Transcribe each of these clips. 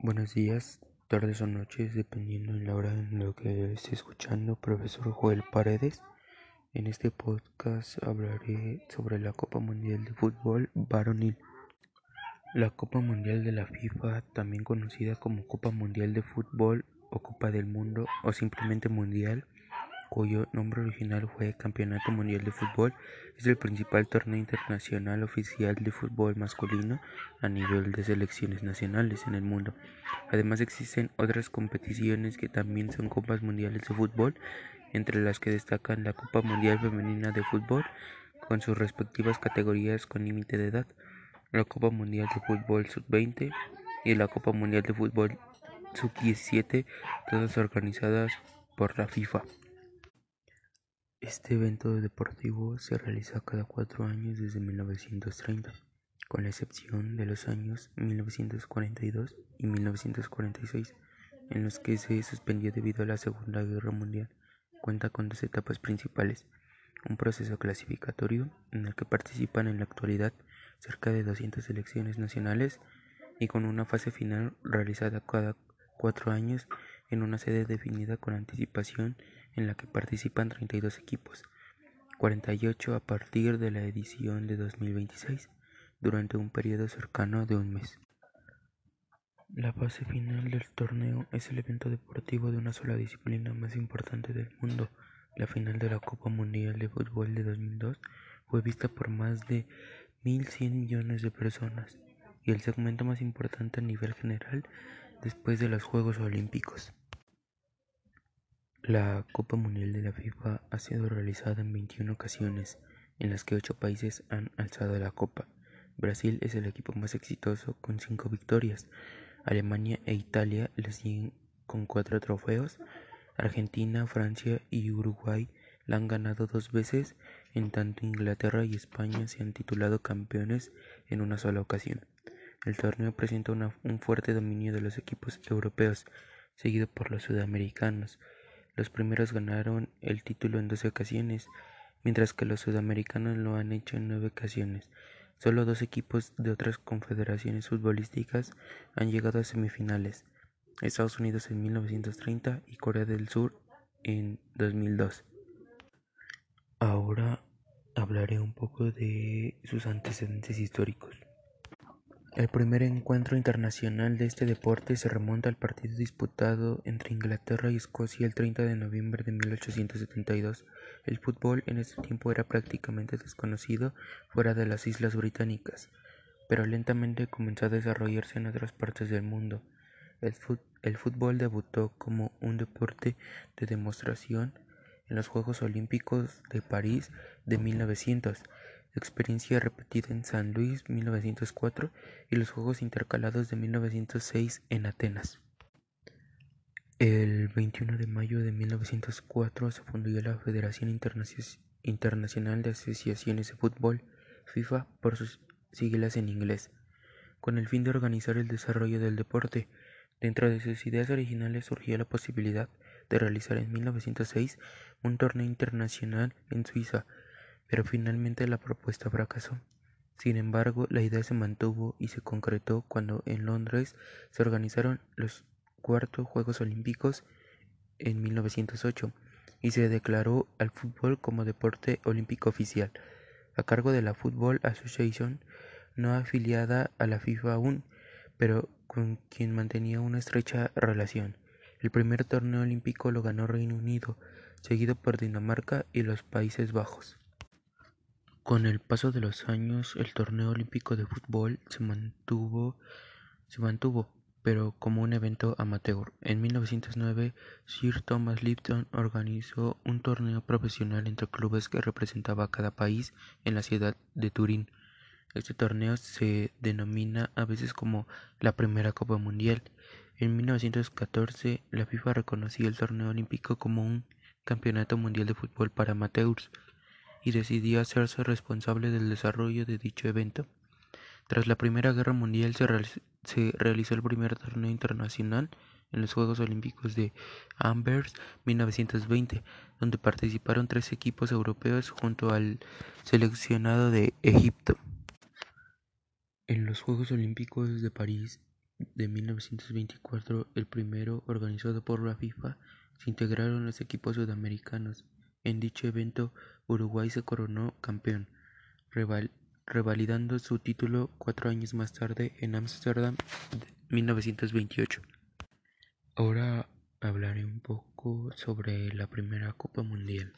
Buenos días, tardes o noches, dependiendo de la hora en la que esté escuchando, profesor Joel Paredes. En este podcast hablaré sobre la Copa Mundial de Fútbol varonil. La Copa Mundial de la FIFA, también conocida como Copa Mundial de Fútbol o Copa del Mundo o simplemente Mundial, cuyo nombre original fue Campeonato Mundial de Fútbol, es el principal torneo internacional oficial de fútbol masculino a nivel de selecciones nacionales en el mundo. Además existen otras competiciones que también son Copas Mundiales de Fútbol, entre las que destacan la Copa Mundial Femenina de Fútbol, con sus respectivas categorías con límite de edad, la Copa Mundial de Fútbol Sub-20 y la Copa Mundial de Fútbol Sub-17, todas organizadas por la FIFA. Este evento deportivo se realiza cada cuatro años desde 1930, con la excepción de los años 1942 y 1946, en los que se suspendió debido a la Segunda Guerra Mundial. Cuenta con dos etapas principales, un proceso clasificatorio en el que participan en la actualidad cerca de 200 selecciones nacionales y con una fase final realizada cada cuatro años en una sede definida con anticipación en la que participan 32 equipos, 48 a partir de la edición de 2026, durante un periodo cercano de un mes. La fase final del torneo es el evento deportivo de una sola disciplina más importante del mundo. La final de la Copa Mundial de Fútbol de 2002 fue vista por más de 1.100 millones de personas y el segmento más importante a nivel general después de los Juegos Olímpicos. La Copa Mundial de la FIFA ha sido realizada en 21 ocasiones, en las que ocho países han alzado la copa. Brasil es el equipo más exitoso con cinco victorias. Alemania e Italia le siguen con cuatro trofeos. Argentina, Francia y Uruguay la han ganado dos veces, en tanto Inglaterra y España se han titulado campeones en una sola ocasión. El torneo presenta un fuerte dominio de los equipos europeos, seguido por los sudamericanos. Los primeros ganaron el título en doce ocasiones, mientras que los sudamericanos lo han hecho en nueve ocasiones. Solo dos equipos de otras confederaciones futbolísticas han llegado a semifinales, Estados Unidos en 1930 y Corea del Sur en 2002. Ahora hablaré un poco de sus antecedentes históricos. El primer encuentro internacional de este deporte se remonta al partido disputado entre Inglaterra y Escocia el 30 de noviembre de 1872. El fútbol en ese tiempo era prácticamente desconocido fuera de las Islas Británicas, pero lentamente comenzó a desarrollarse en otras partes del mundo. El, fútbol debutó como un deporte de demostración en los Juegos Olímpicos de París de 1900 experiencia repetida en San Luis 1904 y los Juegos Intercalados de 1906 en Atenas. El 21 de mayo de 1904 se fundó la Federación Internacional de Asociaciones de Fútbol, FIFA por sus siglas en inglés, con el fin de organizar el desarrollo del deporte. Dentro de sus ideas originales surgió la posibilidad de realizar en 1906 un torneo internacional en Suiza pero finalmente la propuesta fracasó. Sin embargo, la idea se mantuvo y se concretó cuando en Londres se organizaron los cuartos Juegos Olímpicos en 1908 y se declaró al fútbol como deporte olímpico oficial, a cargo de la Football Association, no afiliada a la FIFA aún, pero con quien mantenía una estrecha relación. El primer torneo olímpico lo ganó Reino Unido, seguido por Dinamarca y los Países Bajos. Con el paso de los años el torneo olímpico de fútbol se mantuvo, se mantuvo, pero como un evento amateur. En 1909, Sir Thomas Lipton organizó un torneo profesional entre clubes que representaba a cada país en la ciudad de Turín. Este torneo se denomina a veces como la primera Copa Mundial. En 1914, la FIFA reconoció el torneo olímpico como un campeonato mundial de fútbol para amateurs y decidió hacerse responsable del desarrollo de dicho evento. Tras la Primera Guerra Mundial se, realizó el primer torneo internacional en los Juegos Olímpicos de Amberes 1920, donde participaron tres equipos europeos junto al seleccionado de Egipto. En los Juegos Olímpicos de París de 1924, el primero organizado por la FIFA, se integraron los equipos sudamericanos. En dicho evento, Uruguay se coronó campeón, revalidando su título cuatro años más tarde en Ámsterdam 1928. Ahora hablaré un poco sobre la primera Copa Mundial.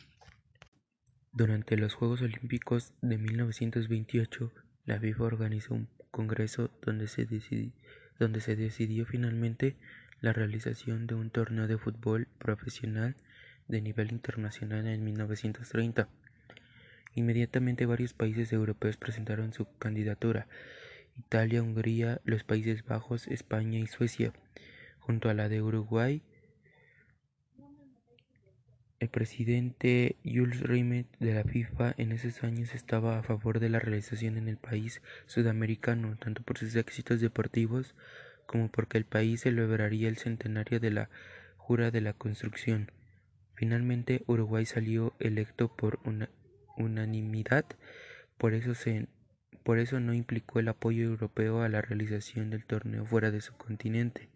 Durante los Juegos Olímpicos de 1928, la FIFA organizó un congreso donde se, donde se decidió finalmente la realización de un torneo de fútbol profesional de nivel internacional en 1930. Inmediatamente varios países europeos presentaron su candidatura, Italia, Hungría, los Países Bajos, España y Suecia, junto a la de Uruguay. El presidente Jules Rimet de la FIFA en esos años estaba a favor de la realización en el país sudamericano, tanto por sus éxitos deportivos como porque el país celebraría el centenario de la Jura de la Construcción. Finalmente, Uruguay salió electo por una unanimidad, por eso, se, por eso no implicó el apoyo europeo a la realización del torneo fuera de su continente.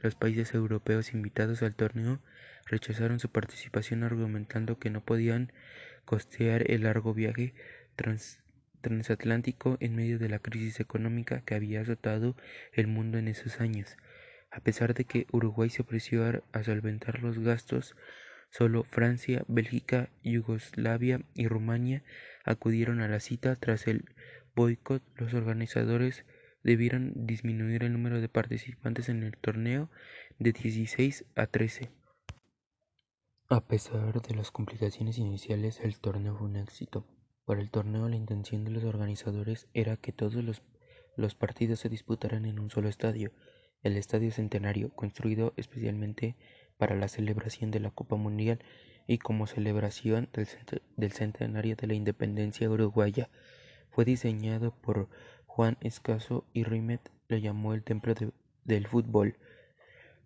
Los países europeos invitados al torneo rechazaron su participación argumentando que no podían costear el largo viaje transatlántico en medio de la crisis económica que había azotado el mundo en esos años. A pesar de que Uruguay se ofreció a solventar los gastos, Solo Francia, Bélgica, Yugoslavia y Rumania acudieron a la cita. Tras el boicot, los organizadores debieron disminuir el número de participantes en el torneo de 16 a 13. A pesar de las complicaciones iniciales, el torneo fue un éxito. Para el torneo, la intención de los organizadores era que todos los, los partidos se disputaran en un solo estadio, el Estadio Centenario, construido especialmente para la celebración de la Copa Mundial y como celebración del, centenario de la independencia uruguaya. Fue diseñado por Juan Escaso y Rimet le llamó el Templo del Fútbol.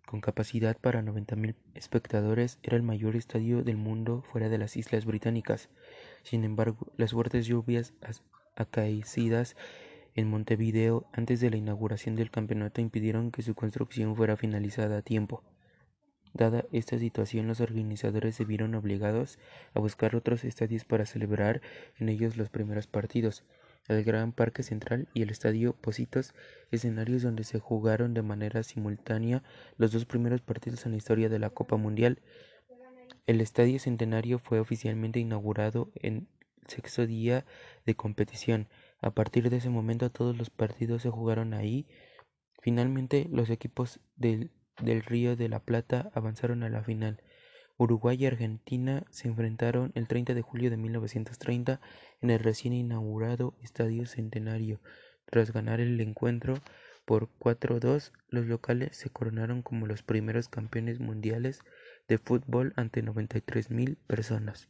Con capacidad para 90.000 espectadores, era el mayor estadio del mundo fuera de las Islas Británicas. Sin embargo, las fuertes lluvias acaecidas en Montevideo antes de la inauguración del campeonato impidieron que su construcción fuera finalizada a tiempo. Dada esta situación, los organizadores se vieron obligados a buscar otros estadios para celebrar en ellos los primeros partidos. El Gran Parque Central y el Estadio Positos, escenarios donde se jugaron de manera simultánea los dos primeros partidos en la historia de la Copa Mundial. El Estadio Centenario fue oficialmente inaugurado en sexto día de competición. A partir de ese momento todos los partidos se jugaron ahí. Finalmente los equipos del del Río de la Plata avanzaron a la final. Uruguay y Argentina se enfrentaron el 30 de julio de 1930 en el recién inaugurado Estadio Centenario. Tras ganar el encuentro por 4-2, los locales se coronaron como los primeros campeones mundiales de fútbol ante 93.000 personas.